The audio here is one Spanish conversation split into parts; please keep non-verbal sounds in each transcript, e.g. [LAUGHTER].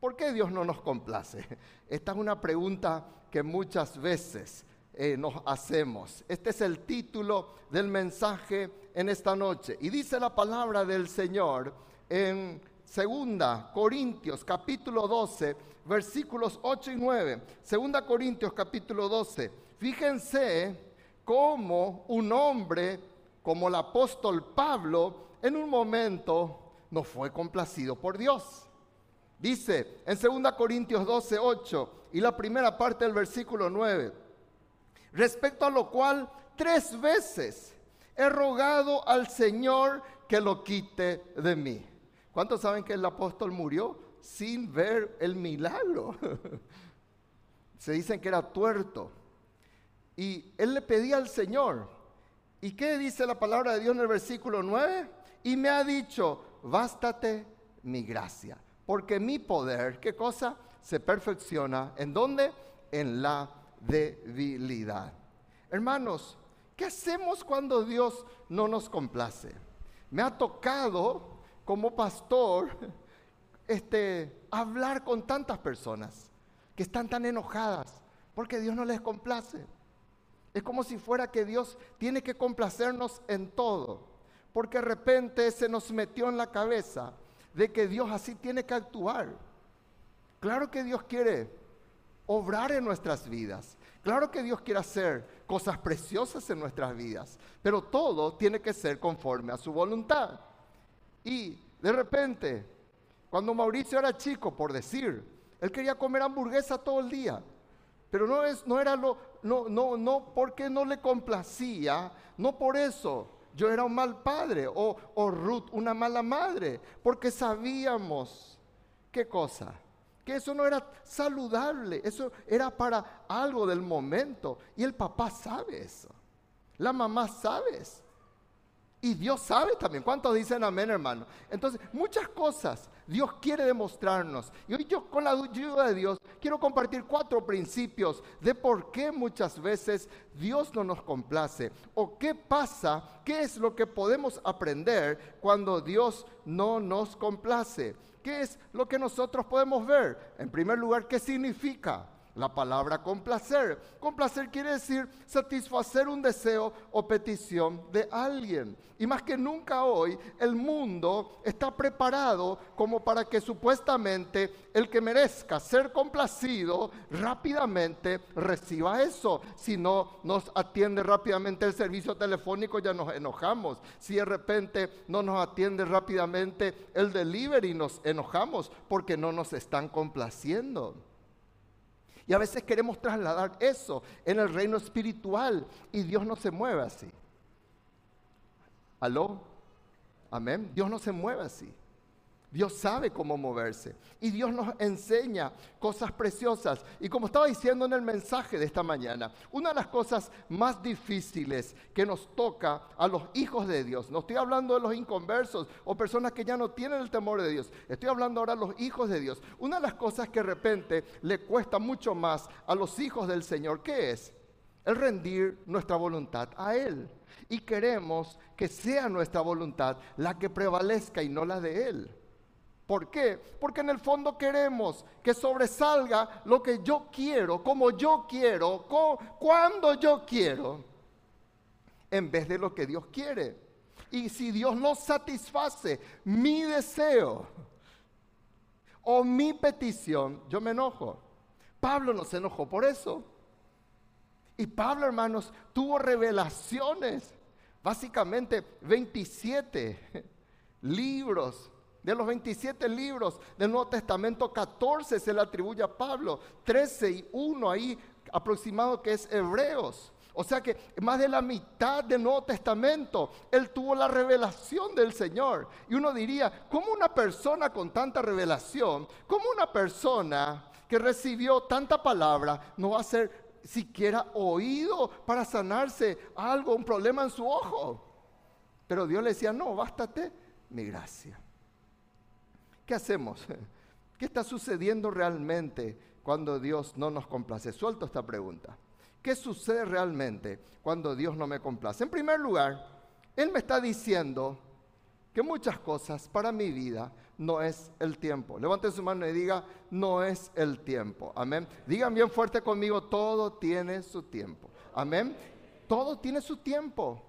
¿Por qué Dios no nos complace? [LAUGHS] Esta es una pregunta que muchas veces eh, nos hacemos. Este es el título del mensaje en esta noche. Y dice la palabra del Señor en Segunda Corintios capítulo 12, versículos 8 y 9. Segunda Corintios capítulo 12. Fíjense cómo un hombre como el apóstol Pablo en un momento no fue complacido por Dios. Dice en 2 Corintios 12, 8 y la primera parte del versículo 9, respecto a lo cual tres veces he rogado al Señor que lo quite de mí. ¿Cuántos saben que el apóstol murió sin ver el milagro? [LAUGHS] Se dicen que era tuerto. Y él le pedía al Señor. ¿Y qué dice la palabra de Dios en el versículo 9? Y me ha dicho, bástate mi gracia porque mi poder, ¿qué cosa? Se perfecciona. ¿En dónde? En la debilidad. Hermanos, ¿qué hacemos cuando Dios no nos complace? Me ha tocado como pastor [LAUGHS] este, hablar con tantas personas que están tan enojadas porque Dios no les complace. Es como si fuera que Dios tiene que complacernos en todo, porque de repente se nos metió en la cabeza de que Dios así tiene que actuar. Claro que Dios quiere obrar en nuestras vidas. Claro que Dios quiere hacer cosas preciosas en nuestras vidas, pero todo tiene que ser conforme a su voluntad. Y de repente, cuando Mauricio era chico, por decir, él quería comer hamburguesa todo el día, pero no, es, no era lo, no, no, no porque no le complacía, no por eso, yo era un mal padre o, o Ruth una mala madre, porque sabíamos qué cosa, que eso no era saludable, eso era para algo del momento. Y el papá sabe eso, la mamá sabe eso. Y Dios sabe también. ¿Cuántos dicen amén, hermano? Entonces, muchas cosas Dios quiere demostrarnos. Y hoy yo, con la ayuda de Dios, quiero compartir cuatro principios de por qué muchas veces Dios no nos complace. O qué pasa, qué es lo que podemos aprender cuando Dios no nos complace. ¿Qué es lo que nosotros podemos ver? En primer lugar, ¿qué significa? La palabra complacer. Complacer quiere decir satisfacer un deseo o petición de alguien. Y más que nunca hoy, el mundo está preparado como para que supuestamente el que merezca ser complacido rápidamente reciba eso. Si no nos atiende rápidamente el servicio telefónico, ya nos enojamos. Si de repente no nos atiende rápidamente el delivery, nos enojamos porque no nos están complaciendo. Y a veces queremos trasladar eso en el reino espiritual y Dios no se mueve así. ¿Aló? Amén. Dios no se mueve así. Dios sabe cómo moverse y Dios nos enseña cosas preciosas. Y como estaba diciendo en el mensaje de esta mañana, una de las cosas más difíciles que nos toca a los hijos de Dios, no estoy hablando de los inconversos o personas que ya no tienen el temor de Dios, estoy hablando ahora de los hijos de Dios. Una de las cosas que de repente le cuesta mucho más a los hijos del Señor, ¿qué es? El rendir nuestra voluntad a Él. Y queremos que sea nuestra voluntad la que prevalezca y no la de Él. ¿Por qué? Porque en el fondo queremos que sobresalga lo que yo quiero, como yo quiero, cuando yo quiero, en vez de lo que Dios quiere. Y si Dios no satisface mi deseo o mi petición, yo me enojo. Pablo no se enojó por eso. Y Pablo, hermanos, tuvo revelaciones, básicamente 27 [LAUGHS] libros de los 27 libros del Nuevo Testamento, 14 se le atribuye a Pablo, 13 y 1 ahí aproximado que es Hebreos. O sea que más de la mitad del Nuevo Testamento, él tuvo la revelación del Señor. Y uno diría, ¿cómo una persona con tanta revelación, cómo una persona que recibió tanta palabra no va a ser siquiera oído para sanarse algo, un problema en su ojo? Pero Dios le decía, no, bástate mi gracia. ¿Qué hacemos? ¿Qué está sucediendo realmente cuando Dios no nos complace? Suelto esta pregunta. ¿Qué sucede realmente cuando Dios no me complace? En primer lugar, Él me está diciendo que muchas cosas para mi vida no es el tiempo. Levante su mano y diga, no es el tiempo. Amén. Digan bien fuerte conmigo, todo tiene su tiempo. Amén. Todo tiene su tiempo.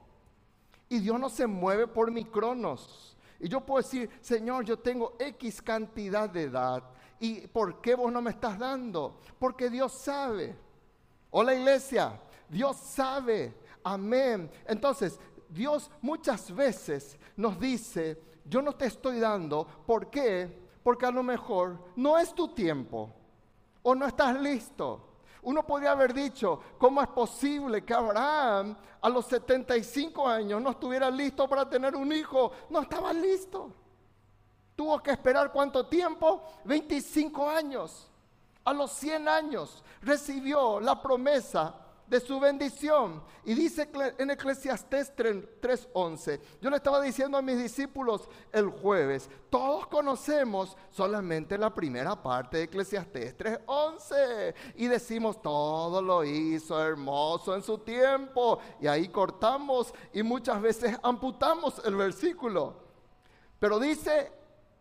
Y Dios no se mueve por mi cronos. Y yo puedo decir, Señor, yo tengo X cantidad de edad. ¿Y por qué vos no me estás dando? Porque Dios sabe. Hola iglesia, Dios sabe. Amén. Entonces, Dios muchas veces nos dice, yo no te estoy dando. ¿Por qué? Porque a lo mejor no es tu tiempo o no estás listo. Uno podría haber dicho, ¿cómo es posible que Abraham a los 75 años no estuviera listo para tener un hijo? No estaba listo. Tuvo que esperar cuánto tiempo? 25 años. A los 100 años recibió la promesa de su bendición. Y dice en Eclesiastés 3:11, yo le estaba diciendo a mis discípulos el jueves, todos conocemos solamente la primera parte de Eclesiastés 3:11 y decimos, todo lo hizo hermoso en su tiempo. Y ahí cortamos y muchas veces amputamos el versículo. Pero dice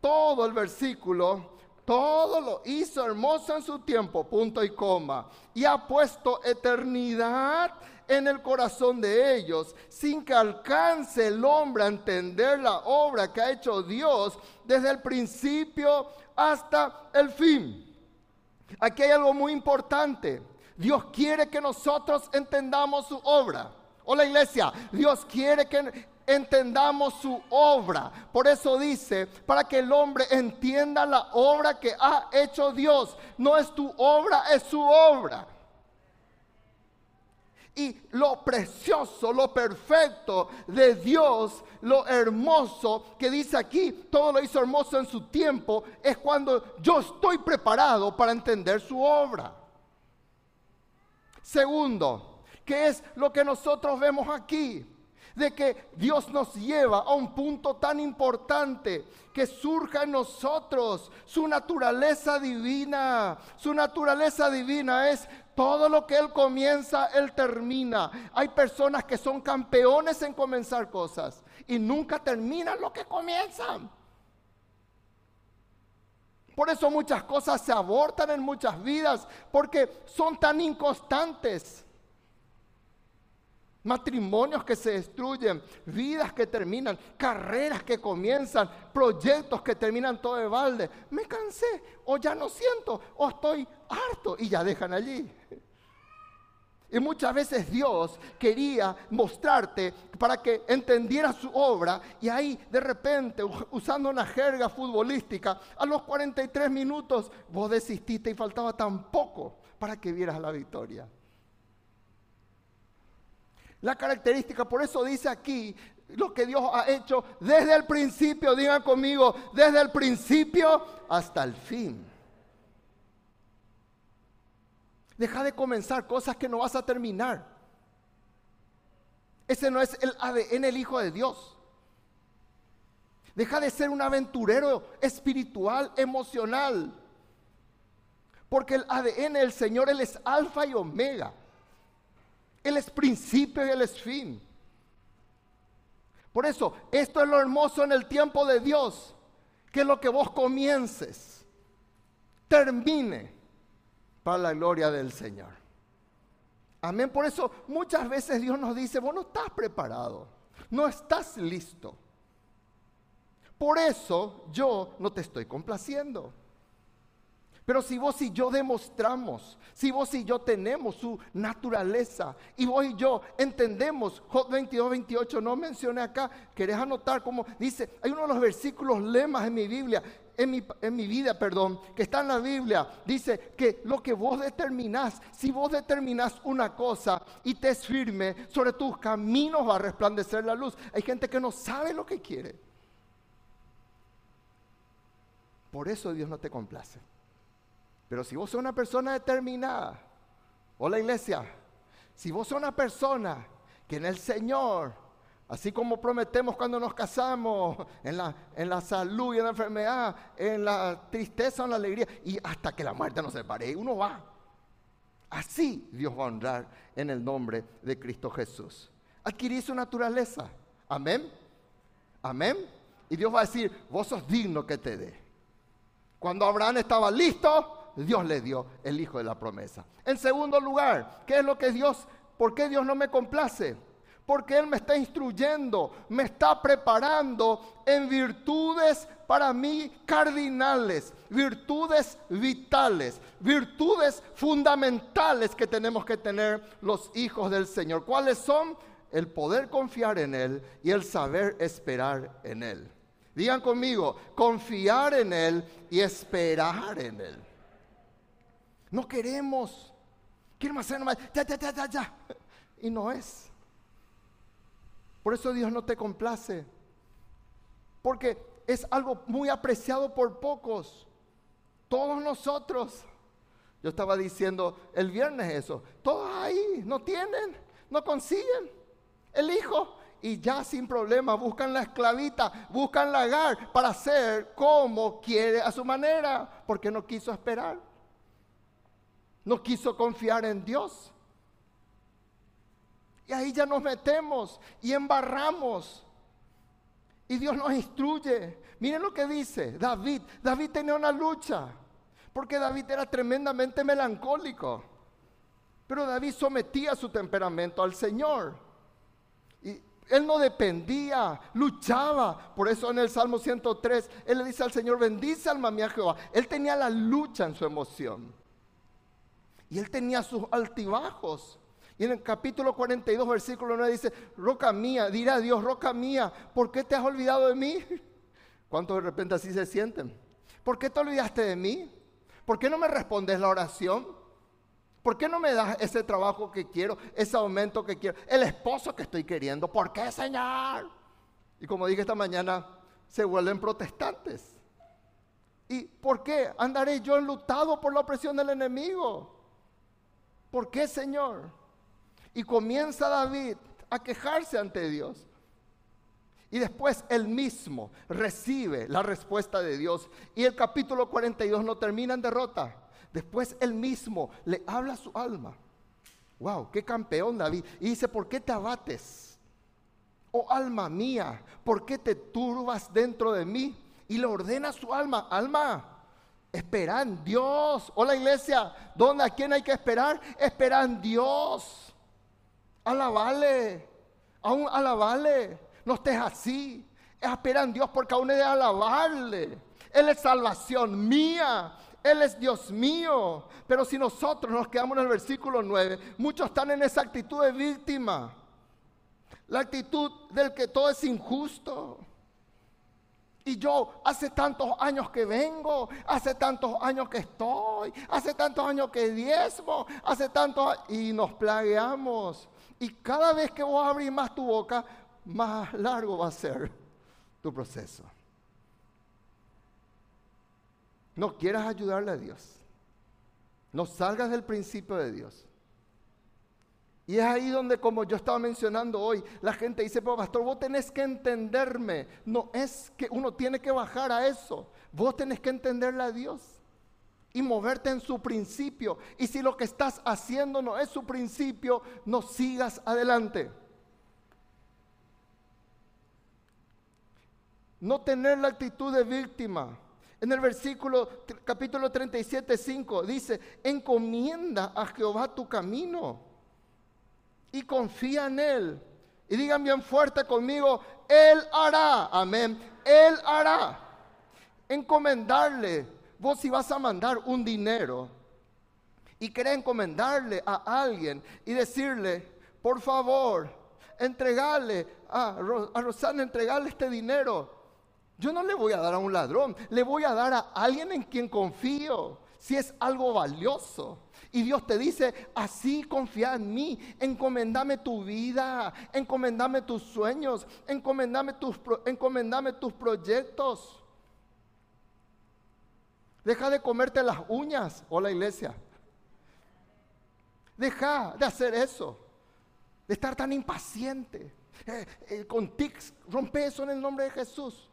todo el versículo todo lo hizo hermoso en su tiempo, punto y coma. Y ha puesto eternidad en el corazón de ellos, sin que alcance el hombre a entender la obra que ha hecho Dios desde el principio hasta el fin. Aquí hay algo muy importante. Dios quiere que nosotros entendamos su obra. Hola iglesia, Dios quiere que entendamos su obra. Por eso dice, para que el hombre entienda la obra que ha hecho Dios. No es tu obra, es su obra. Y lo precioso, lo perfecto de Dios, lo hermoso que dice aquí, todo lo hizo hermoso en su tiempo, es cuando yo estoy preparado para entender su obra. Segundo, ¿qué es lo que nosotros vemos aquí? De que Dios nos lleva a un punto tan importante que surja en nosotros su naturaleza divina. Su naturaleza divina es todo lo que Él comienza, Él termina. Hay personas que son campeones en comenzar cosas y nunca terminan lo que comienzan. Por eso muchas cosas se abortan en muchas vidas, porque son tan inconstantes matrimonios que se destruyen, vidas que terminan, carreras que comienzan, proyectos que terminan todo de balde. Me cansé, o ya no siento, o estoy harto y ya dejan allí. Y muchas veces Dios quería mostrarte para que entendieras su obra y ahí de repente, usando una jerga futbolística, a los 43 minutos vos desististe y faltaba tan poco para que vieras la victoria la característica. Por eso dice aquí lo que Dios ha hecho desde el principio. Digan conmigo, desde el principio hasta el fin. Deja de comenzar cosas que no vas a terminar. Ese no es el ADN, el Hijo de Dios. Deja de ser un aventurero espiritual, emocional. Porque el ADN del Señor, Él es alfa y omega. Él es principio y Él es fin. Por eso, esto es lo hermoso en el tiempo de Dios, que lo que vos comiences, termine para la gloria del Señor. Amén. Por eso muchas veces Dios nos dice, vos no estás preparado, no estás listo. Por eso yo no te estoy complaciendo. Pero si vos y yo demostramos, si vos y yo tenemos su naturaleza, y vos y yo entendemos, Job 22, 28, no mencioné acá, querés anotar como dice, hay uno de los versículos lemas en mi Biblia, en mi, en mi, vida, perdón, que está en la Biblia, dice que lo que vos determinás, si vos determinás una cosa y te es firme, sobre tus caminos va a resplandecer la luz. Hay gente que no sabe lo que quiere. Por eso Dios no te complace. Pero si vos sos una persona determinada, hola iglesia, si vos sos una persona que en el Señor, así como prometemos cuando nos casamos, en la, en la salud y en la enfermedad, en la tristeza, en la alegría, y hasta que la muerte nos separe, uno va. Así Dios va a honrar en el nombre de Cristo Jesús. Adquirir su naturaleza. Amén. Amén. Y Dios va a decir, vos sos digno que te dé. Cuando Abraham estaba listo, Dios le dio el hijo de la promesa. En segundo lugar, ¿qué es lo que Dios, por qué Dios no me complace? Porque Él me está instruyendo, me está preparando en virtudes para mí cardinales, virtudes vitales, virtudes fundamentales que tenemos que tener los hijos del Señor. ¿Cuáles son? El poder confiar en Él y el saber esperar en Él. Digan conmigo, confiar en Él y esperar en Él. No queremos, queremos hacer nomás, ya, ya, ya, ya, ya. Y no es. Por eso Dios no te complace. Porque es algo muy apreciado por pocos. Todos nosotros. Yo estaba diciendo el viernes eso. Todos ahí no tienen, no consiguen el hijo. Y ya sin problema buscan la esclavita, buscan la agar para hacer como quiere a su manera. Porque no quiso esperar. No quiso confiar en Dios. Y ahí ya nos metemos y embarramos. Y Dios nos instruye. Miren lo que dice David. David tenía una lucha. Porque David era tremendamente melancólico. Pero David sometía su temperamento al Señor. Y él no dependía, luchaba. Por eso en el Salmo 103, él le dice al Señor, bendice alma mía Jehová. Él tenía la lucha en su emoción. Y él tenía sus altibajos. Y en el capítulo 42, versículo 9 dice, roca mía, dirá Dios, roca mía, ¿por qué te has olvidado de mí? [LAUGHS] ¿Cuántos de repente así se sienten? ¿Por qué te olvidaste de mí? ¿Por qué no me respondes la oración? ¿Por qué no me das ese trabajo que quiero, ese aumento que quiero, el esposo que estoy queriendo? ¿Por qué, Señor? Y como dije esta mañana, se vuelven protestantes. ¿Y por qué andaré yo enlutado por la opresión del enemigo? ¿Por qué, Señor? Y comienza David a quejarse ante Dios. Y después él mismo recibe la respuesta de Dios. Y el capítulo 42 no termina en derrota. Después él mismo le habla a su alma. Wow, qué campeón David. Y dice, ¿por qué te abates? Oh alma mía, ¿por qué te turbas dentro de mí? Y le ordena a su alma, alma, espera en Dios. Hola iglesia, ¿dónde a quién hay que esperar? Espera en Dios. Alabale. Aún alabale. No estés así. Espera en Dios porque aún he de alabarle. Él es salvación mía. Él es Dios mío. Pero si nosotros nos quedamos en el versículo 9, muchos están en esa actitud de víctima. La actitud del que todo es injusto. Y yo hace tantos años que vengo, hace tantos años que estoy, hace tantos años que diezmo, hace tantos y nos plagueamos. Y cada vez que vos abrís más tu boca, más largo va a ser tu proceso. No quieras ayudarle a Dios. No salgas del principio de Dios. Y es ahí donde, como yo estaba mencionando hoy, la gente dice, pero pastor, vos tenés que entenderme. No es que uno tiene que bajar a eso. Vos tenés que entenderle a Dios y moverte en su principio. Y si lo que estás haciendo no es su principio, no sigas adelante. No tener la actitud de víctima. En el versículo capítulo 37, 5 dice, encomienda a Jehová tu camino y confía en Él. Y digan bien fuerte conmigo, Él hará, amén, Él hará. Encomendarle Vos si vas a mandar un dinero y querés encomendarle a alguien y decirle, por favor, entregarle a, a Rosana, entregarle este dinero. Yo no le voy a dar a un ladrón, le voy a dar a alguien en quien confío, si es algo valioso. Y Dios te dice, así confía en mí, encomendame tu vida, encomendame tus sueños, encomendame tus, tus proyectos. Deja de comerte las uñas. o la iglesia. Deja de hacer eso. De estar tan impaciente. Eh, eh, con tics. Rompe eso en el nombre de Jesús.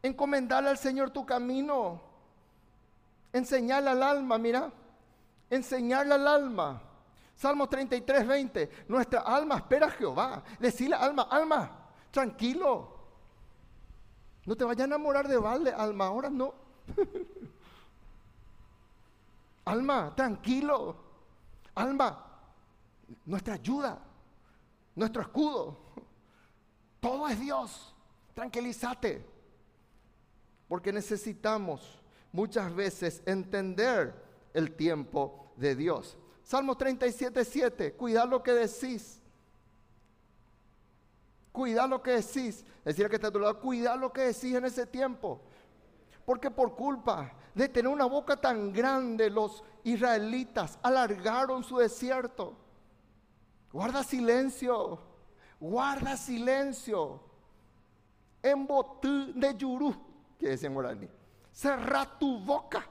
Encomendarle al Señor tu camino. Enseñarle al alma, mira. Enseñarle al alma. Salmo 33, 20. Nuestra alma espera a Jehová. Decirle alma, alma, tranquilo. No te vayas a enamorar de Valde, alma, ahora no. [LAUGHS] alma, tranquilo. Alma, nuestra ayuda, nuestro escudo. Todo es Dios. Tranquilízate. Porque necesitamos muchas veces entender el tiempo de Dios. Salmo 37, 7. Cuida lo que decís. Cuida lo que decís. Decir que está a tu lado, cuida lo que decís en ese tiempo. Porque por culpa de tener una boca tan grande, los israelitas alargaron su desierto. Guarda silencio. Guarda silencio. En botú de yurú, que decía en guaraní. Cerra tu boca.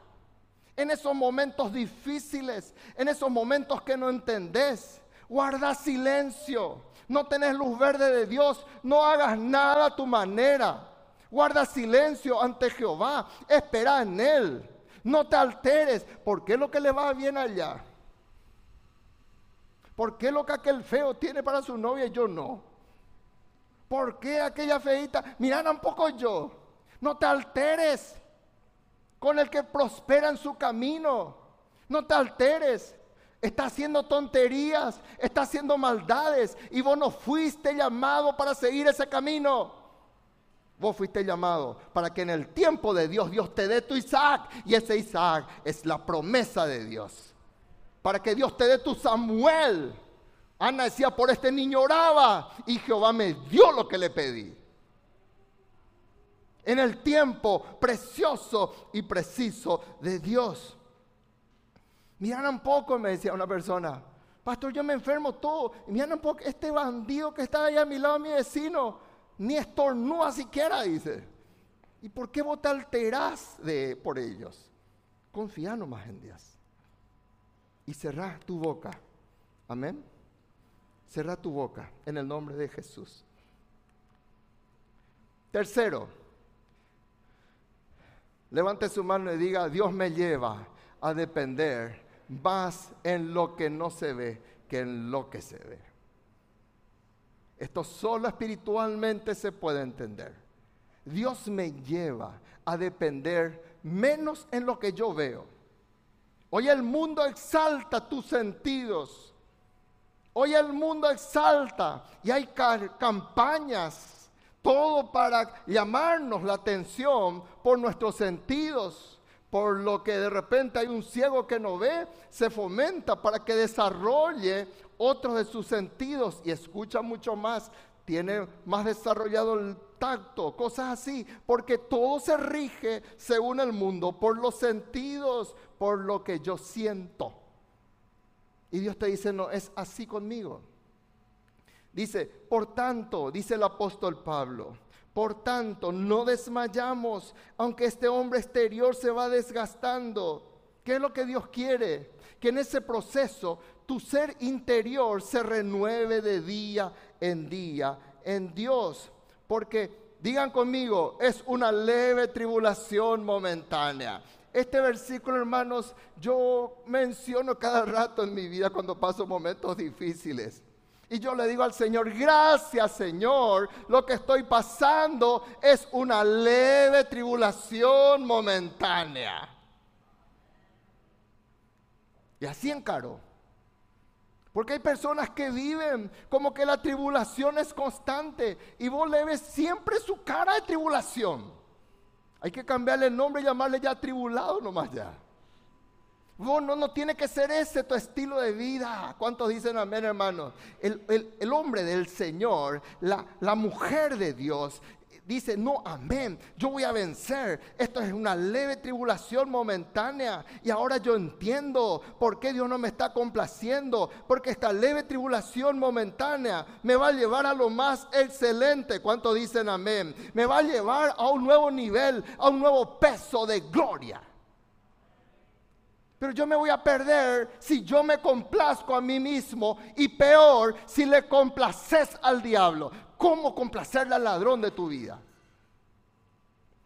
En esos momentos difíciles, en esos momentos que no entendés, guarda silencio. No tenés luz verde de Dios, no hagas nada a tu manera. Guarda silencio ante Jehová, espera en Él. No te alteres, porque es lo que le va bien allá. ¿Por qué lo que aquel feo tiene para su novia y yo no? ¿Por qué aquella feita? Mira, poco yo. No te alteres con el que prospera en su camino. No te alteres. Está haciendo tonterías, está haciendo maldades y vos no fuiste llamado para seguir ese camino. Vos fuiste llamado para que en el tiempo de Dios Dios te dé tu Isaac y ese Isaac es la promesa de Dios. Para que Dios te dé tu Samuel. Ana decía, por este niño oraba y Jehová me dio lo que le pedí en el tiempo precioso y preciso de Dios. Miran un poco, me decía una persona, pastor, yo me enfermo todo. Miran un poco, este bandido que está ahí a mi lado, mi vecino, ni estornúa siquiera, dice. ¿Y por qué vos te alterás de, por ellos? Confía nomás en Dios. Y cerrá tu boca. Amén. Cerrá tu boca en el nombre de Jesús. Tercero, Levante su mano y diga, Dios me lleva a depender más en lo que no se ve que en lo que se ve. Esto solo espiritualmente se puede entender. Dios me lleva a depender menos en lo que yo veo. Hoy el mundo exalta tus sentidos. Hoy el mundo exalta y hay campañas todo para llamarnos la atención por nuestros sentidos, por lo que de repente hay un ciego que no ve, se fomenta para que desarrolle otros de sus sentidos y escucha mucho más, tiene más desarrollado el tacto, cosas así, porque todo se rige según el mundo, por los sentidos, por lo que yo siento. Y Dios te dice, no, es así conmigo. Dice, por tanto, dice el apóstol Pablo, por tanto, no desmayamos, aunque este hombre exterior se va desgastando. ¿Qué es lo que Dios quiere? Que en ese proceso tu ser interior se renueve de día en día en Dios. Porque, digan conmigo, es una leve tribulación momentánea. Este versículo, hermanos, yo menciono cada rato en mi vida cuando paso momentos difíciles. Y yo le digo al Señor, gracias Señor, lo que estoy pasando es una leve tribulación momentánea. Y así encaró. Porque hay personas que viven como que la tribulación es constante y vos le ves siempre su cara de tribulación. Hay que cambiarle el nombre y llamarle ya tribulado nomás ya. No, no, tiene que ser ese tu estilo de vida. ¿Cuántos dicen amén, hermanos? El, hombre del Señor, la, la mujer de Dios, dice, no, amén, yo voy a vencer. Esto es una leve tribulación momentánea. Y ahora yo entiendo por qué Dios no me está complaciendo. Porque esta leve tribulación momentánea me va a llevar a lo más excelente. ¿Cuántos dicen amén? Me va a llevar a un nuevo nivel, a un nuevo peso de gloria. Pero yo me voy a perder si yo me complazco a mí mismo y peor si le complaces al diablo. ¿Cómo complacerle al ladrón de tu vida?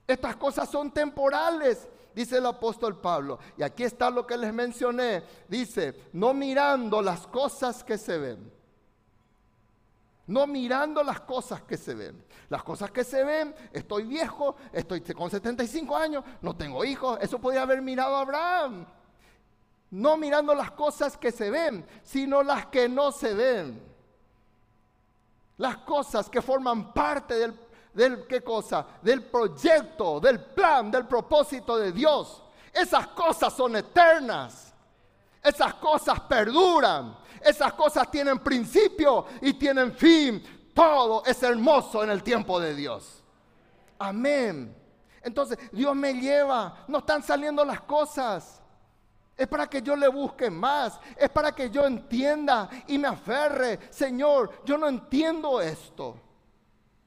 Estas cosas son temporales, dice el apóstol Pablo. Y aquí está lo que les mencioné. Dice, no mirando las cosas que se ven. no mirando las cosas que se ven. Las cosas que se ven, estoy viejo, estoy con 75 años, no tengo hijos, eso podría haber mirado a Abraham. No mirando las cosas que se ven, sino las que no se ven. Las cosas que forman parte del, del ¿qué cosa? Del proyecto, del plan, del propósito de Dios. Esas cosas son eternas. Esas cosas perduran. Esas cosas tienen principio y tienen fin. Todo es hermoso en el tiempo de Dios. Amén. Entonces Dios me lleva. No están saliendo las cosas. Es para que yo le busque más. Es para que yo entienda y me aferre. Señor, yo no entiendo esto.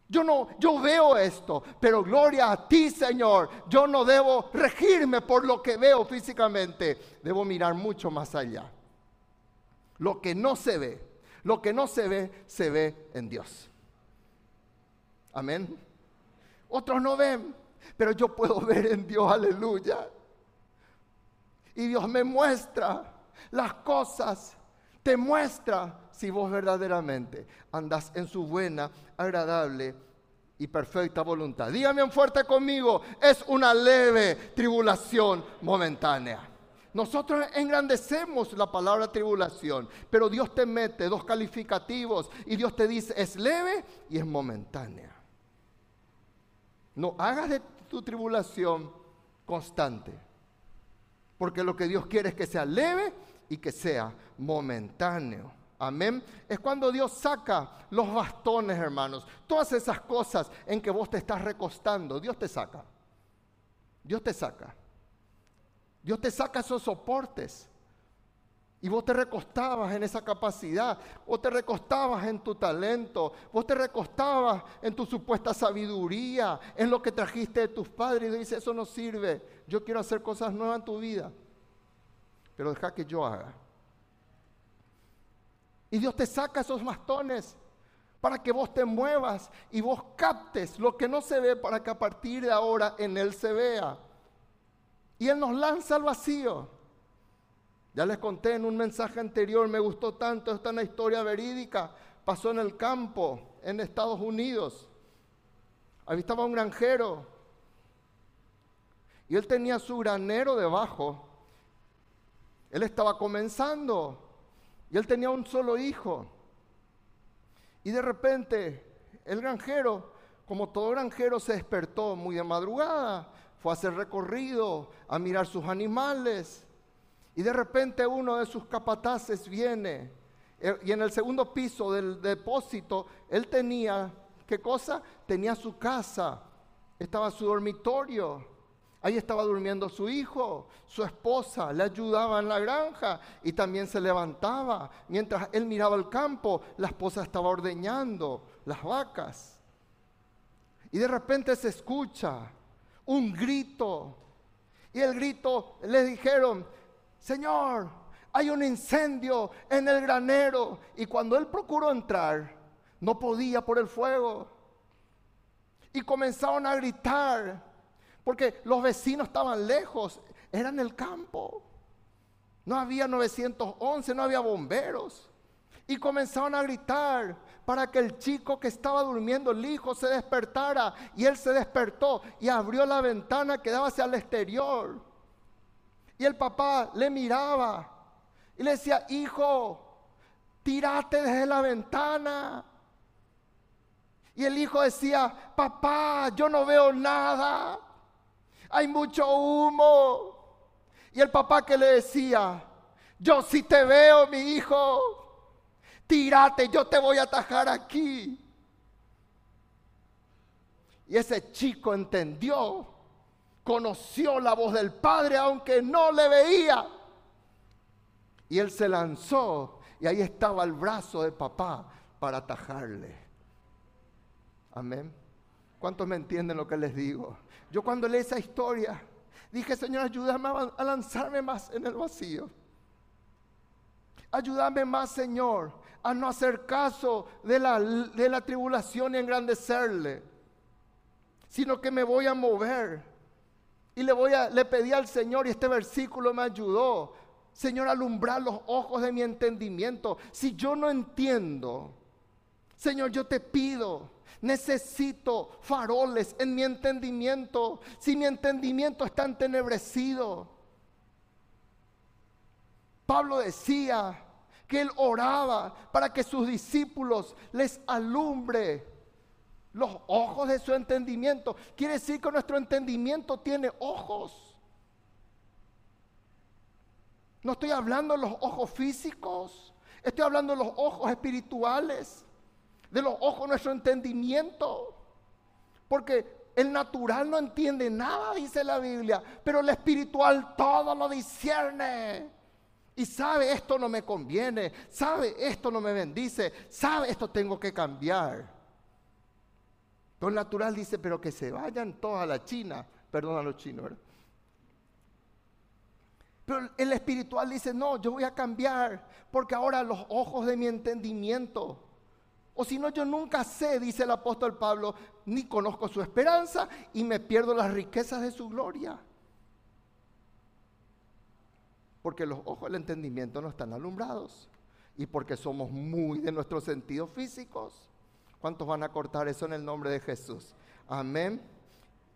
Yo no, yo veo esto, pero gloria a ti, Señor. Yo no debo regirme por lo que veo físicamente. Debo mirar mucho más allá. Lo que no se ve, lo que no se ve, se ve en Dios. Amén. Otros no ven, pero yo puedo [LAUGHS] ver en Dios, aleluya. Y Dios me muestra las cosas, te muestra si vos verdaderamente andas en su buena, agradable y perfecta voluntad. Dígame fuerte conmigo, es una leve tribulación momentánea. Nosotros engrandecemos la palabra tribulación, pero Dios te mete dos calificativos y Dios te dice es leve y es momentánea. No hagas de tu tribulación constante, porque lo que Dios quiere es que sea leve y que sea momentáneo. Amén. Es cuando Dios saca los bastones, hermanos. Todas esas cosas en que vos te estás recostando, Dios te saca. Dios te saca. Dios te saca esos soportes. Y vos te recostabas en esa capacidad, vos te recostabas en tu talento, vos te recostabas en tu supuesta sabiduría, en lo que trajiste de tus padres. Y dices, eso no sirve, yo quiero hacer cosas nuevas en tu vida, pero deja que yo haga. Y Dios te saca esos bastones para que vos te muevas y vos captes lo que no se ve para que a partir de ahora en Él se vea. Y Él nos lanza al vacío. Ya les conté en un mensaje anterior, me gustó tanto, esta historia verídica. Pasó en el campo, en Estados Unidos. Ahí estaba un granjero. Y él tenía su granero debajo. Él estaba comenzando. Y él tenía un solo hijo. Y de repente el granjero, como todo granjero, se despertó muy de madrugada fue a hacer recorrido, a mirar sus animales. Y de repente uno de sus capataces viene. Eh, y en el segundo piso del depósito, él tenía, ¿qué cosa? Tenía su casa, estaba su dormitorio. Ahí estaba durmiendo su hijo, su esposa, le ayudaba en la granja y también se levantaba. Mientras él miraba el campo, la esposa estaba ordeñando las vacas. Y de repente se escucha un grito. Y el grito le dijeron, Señor, hay un incendio en el granero. Y cuando él procuró entrar, no podía por el fuego. Y comenzaron a gritar, porque los vecinos estaban lejos, eran en el campo. No había 911, no había bomberos. Y comenzaron a gritar para que el chico que estaba durmiendo, el hijo, se despertara. Y él se despertó y abrió la ventana que daba hacia el exterior. Y el papá le miraba y le decía, hijo, tírate desde la ventana. Y el hijo decía, papá, yo no veo nada. Hay mucho humo. Y el papá que le decía, yo sí te veo, mi hijo tírate, yo te voy a atajar aquí. Y ese chico entendió, conoció la voz del Padre aunque no le veía. Y él se lanzó y ahí estaba el brazo de papá para atajarle. Amén. ¿Cuántos me entienden lo que les digo? Yo cuando leí esa historia, dije, Señor, ayúdame a lanzarme más en el vacío. Ayúdame más, Señor, a no hacer caso de la, de la tribulación y engrandecerle, sino que me voy a mover. Y le, voy a, le pedí al Señor, y este versículo me ayudó, Señor, alumbrar los ojos de mi entendimiento. Si yo no entiendo, Señor, yo te pido, necesito faroles en mi entendimiento. Si mi entendimiento está entenebrecido. Pablo decía que él oraba para que sus discípulos les alumbre los ojos de su entendimiento. Quiere decir que nuestro entendimiento tiene ojos. No estoy hablando de los ojos físicos, estoy hablando de los ojos espirituales, de los ojos de nuestro entendimiento. Porque el natural no entiende nada, dice la Biblia, pero el espiritual todo lo discierne. Y sabe, esto no me conviene, sabe, esto no me bendice, sabe, esto tengo que cambiar. Natural dice, pero que se vayan todos a la China, perdón a los chinos, Pero el espiritual dice, no, yo voy a cambiar, porque ahora los ojos de mi entendimiento, o si no, yo nunca sé, dice el apóstol Pablo, ni conozco su esperanza y me pierdo las riquezas de su gloria. Porque los ojos del entendimiento no están alumbrados y porque somos muy de nuestros sentidos físicos. ¿Cuántos van a cortar eso en el nombre de Jesús? Amén.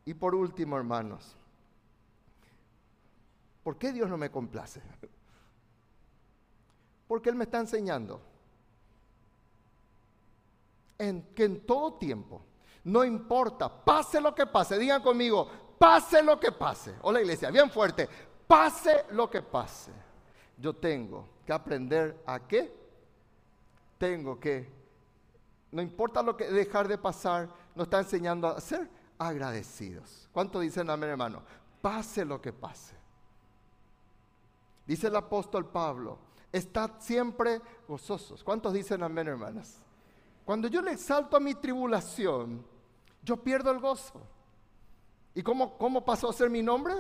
Y por último, hermanos, ¿por qué Dios no me complace? Porque Él me está enseñando en que en todo tiempo, no importa, pase lo que pase, digan conmigo, pase lo que pase. Hola iglesia, bien fuerte, pase lo que pase, yo tengo que aprender a qué. Tengo que, no importa lo que dejar de pasar, nos está enseñando a ser agradecidos. ¿Cuánto dicen amén, hermano? Pase lo que pase. Dice el apóstol Pablo, estad siempre gozosos. ¿Cuántos dicen amén, hermanas? Cuando yo le exalto a mi tribulación, yo pierdo el gozo. ¿Y cómo, cómo pasó a ser mi nombre?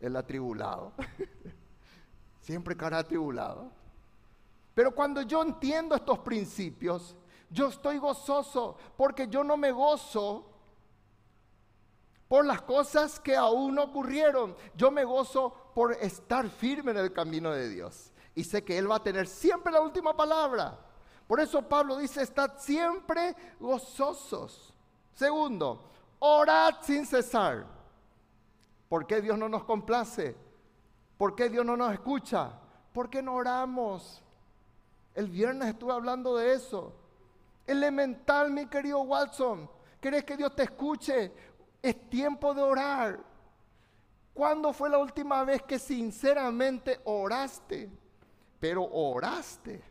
el atribulado. [LAUGHS] Siempre cara atribulado. Pero cuando yo entiendo estos principios, yo estoy gozoso porque yo no me gozo por las cosas que aún no ocurrieron. Yo me gozo por estar firme en el camino de Dios. Y sé que Él va a tener siempre la última palabra. Por eso Pablo dice, estad siempre gozosos. Segundo, orad sin cesar. ¿Por qué Dios no nos complace? ¿Por qué Dios no nos escucha? ¿Por qué no oramos? El viernes estuve hablando de eso. Elemental, mi querido Watson. ¿Querés que Dios te escuche? Es tiempo de orar. ¿Cuándo fue la última vez que sinceramente oraste? Pero oraste.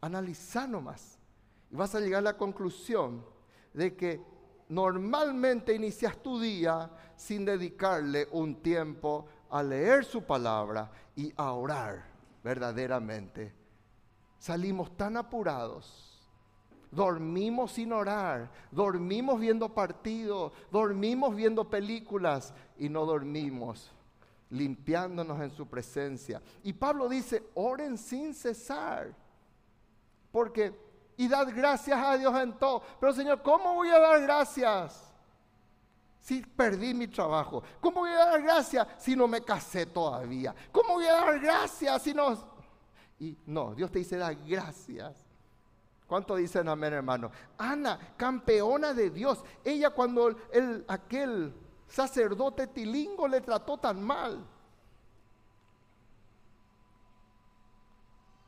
Analiza nomás. Y vas a llegar a la conclusión de que normalmente inicias tu día sin dedicarle un tiempo a leer su palabra y a orar verdaderamente. Salimos tan apurados, dormimos sin orar, dormimos viendo partidos, dormimos viendo películas y no dormimos limpiándonos en su presencia. Y Pablo dice, oren sin cesar, porque y dad gracias a Dios en todo. Pero Señor, ¿cómo voy a dar gracias? Si perdí mi trabajo. ¿Cómo voy a dar gracias si no me casé todavía? ¿Cómo voy a dar gracias si no... Y no, Dios te dice, da gracias. ¿Cuánto dicen amén, hermano? Ana, campeona de Dios. Ella cuando el, aquel sacerdote tilingo le trató tan mal.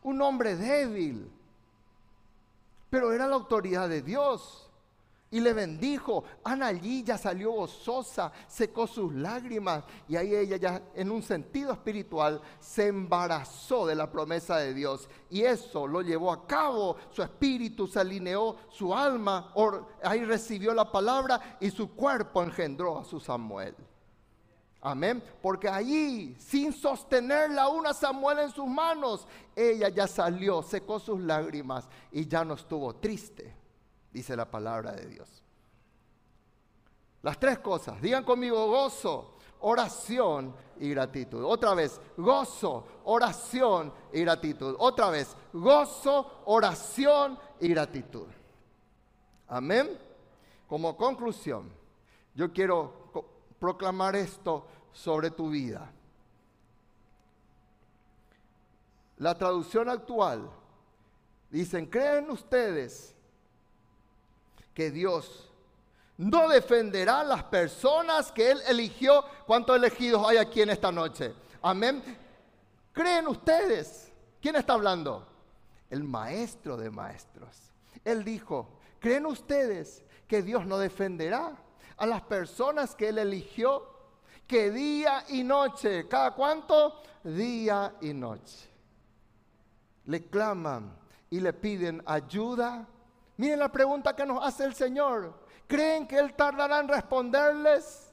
Un hombre débil pero era la autoridad de Dios. Y le bendijo. Ana allí ya salió gozosa, secó sus lágrimas. Y ahí ella ya en un sentido espiritual se embarazó de la promesa de Dios. Y eso lo llevó a cabo. Su espíritu se alineó, su alma ahí recibió la palabra y su cuerpo engendró a su Samuel. Amén. Porque allí, sin sostenerla aún a Samuel en sus manos, ella ya salió, secó sus lágrimas y ya no estuvo triste, dice la palabra de Dios. Las tres cosas, digan conmigo gozo, oración y gratitud. Otra vez, gozo, oración y gratitud. Otra vez, gozo, oración y gratitud. Amén. Como conclusión, yo quiero proclamar esto sobre tu vida. La traducción actual Dicen, ¿creen ustedes que Dios no defenderá a las personas que Él eligió? ¿Cuántos elegidos hay aquí en esta noche? Amén. ¿Creen ustedes? ¿Quién está hablando? El maestro de maestros. Él dijo, ¿creen ustedes que Dios no defenderá a las personas que Él eligió? Que día y noche, ¿cada cuánto? Día y noche. Le claman y le piden ayuda. Miren la pregunta que nos hace el Señor. ¿Creen que Él tardará en responderles?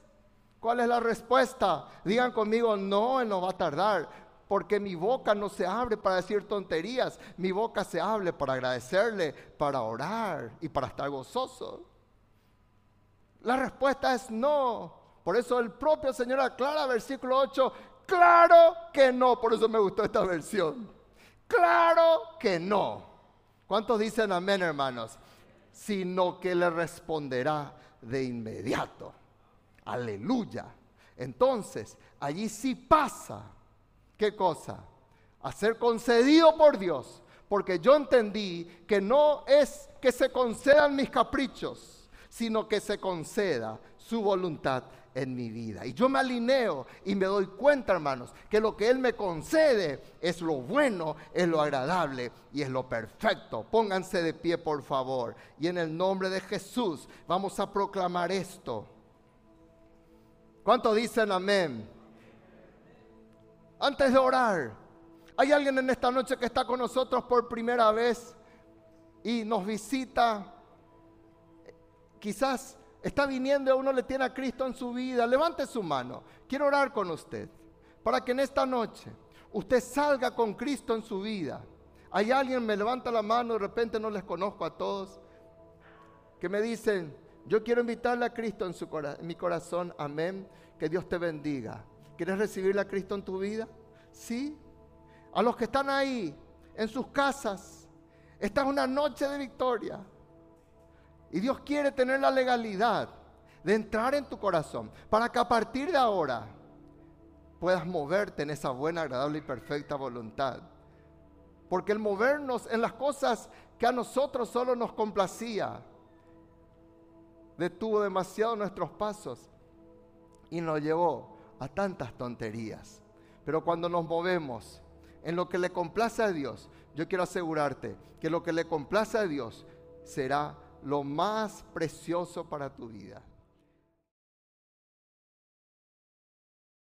¿Cuál es la respuesta? Digan conmigo, no, Él no va a tardar, porque mi boca no se abre para decir tonterías, mi boca se abre para agradecerle, para orar y para estar gozoso. La respuesta es no. Por eso el propio Señor aclara, versículo 8, claro que no. Por eso me gustó esta versión. Claro que no. ¿Cuántos dicen amén, hermanos? Sino que le responderá de inmediato. Aleluya. Entonces, allí sí pasa. ¿Qué cosa? A ser concedido por Dios. Porque yo entendí que no es que se concedan mis caprichos, sino que se conceda su voluntad en mi vida. Y yo me alineo y me doy cuenta, hermanos, que lo que Él me concede es lo bueno, es lo agradable y es lo perfecto. Pónganse de pie, por favor. Y en el nombre de Jesús vamos a proclamar esto. ¿Cuánto dicen amén? Antes de orar, hay alguien en esta noche que está con nosotros por primera vez y nos visita. Quizás está viniendo y uno le tiene a Cristo en su vida, levante su mano. Quiero orar con usted para que en esta noche usted salga con Cristo en su vida. Hay alguien, me levanta la mano, de repente no les conozco a todos, que me dicen, yo quiero invitarle a Cristo en, su en mi corazón, amén, que Dios te bendiga. ¿Quieres recibirle a Cristo en tu vida? Sí. A los que están ahí, en sus casas, esta es una noche de victoria. Y Dios quiere tener la legalidad de entrar en tu corazón para que a partir de ahora puedas moverte en esa buena, agradable y perfecta voluntad. Porque el movernos en las cosas que a nosotros solo nos complacía, detuvo demasiado nuestros pasos y nos llevó a tantas tonterías. Pero cuando nos movemos en lo que le complace a Dios, yo quiero asegurarte que lo que le complace a Dios será lo más precioso para tu vida.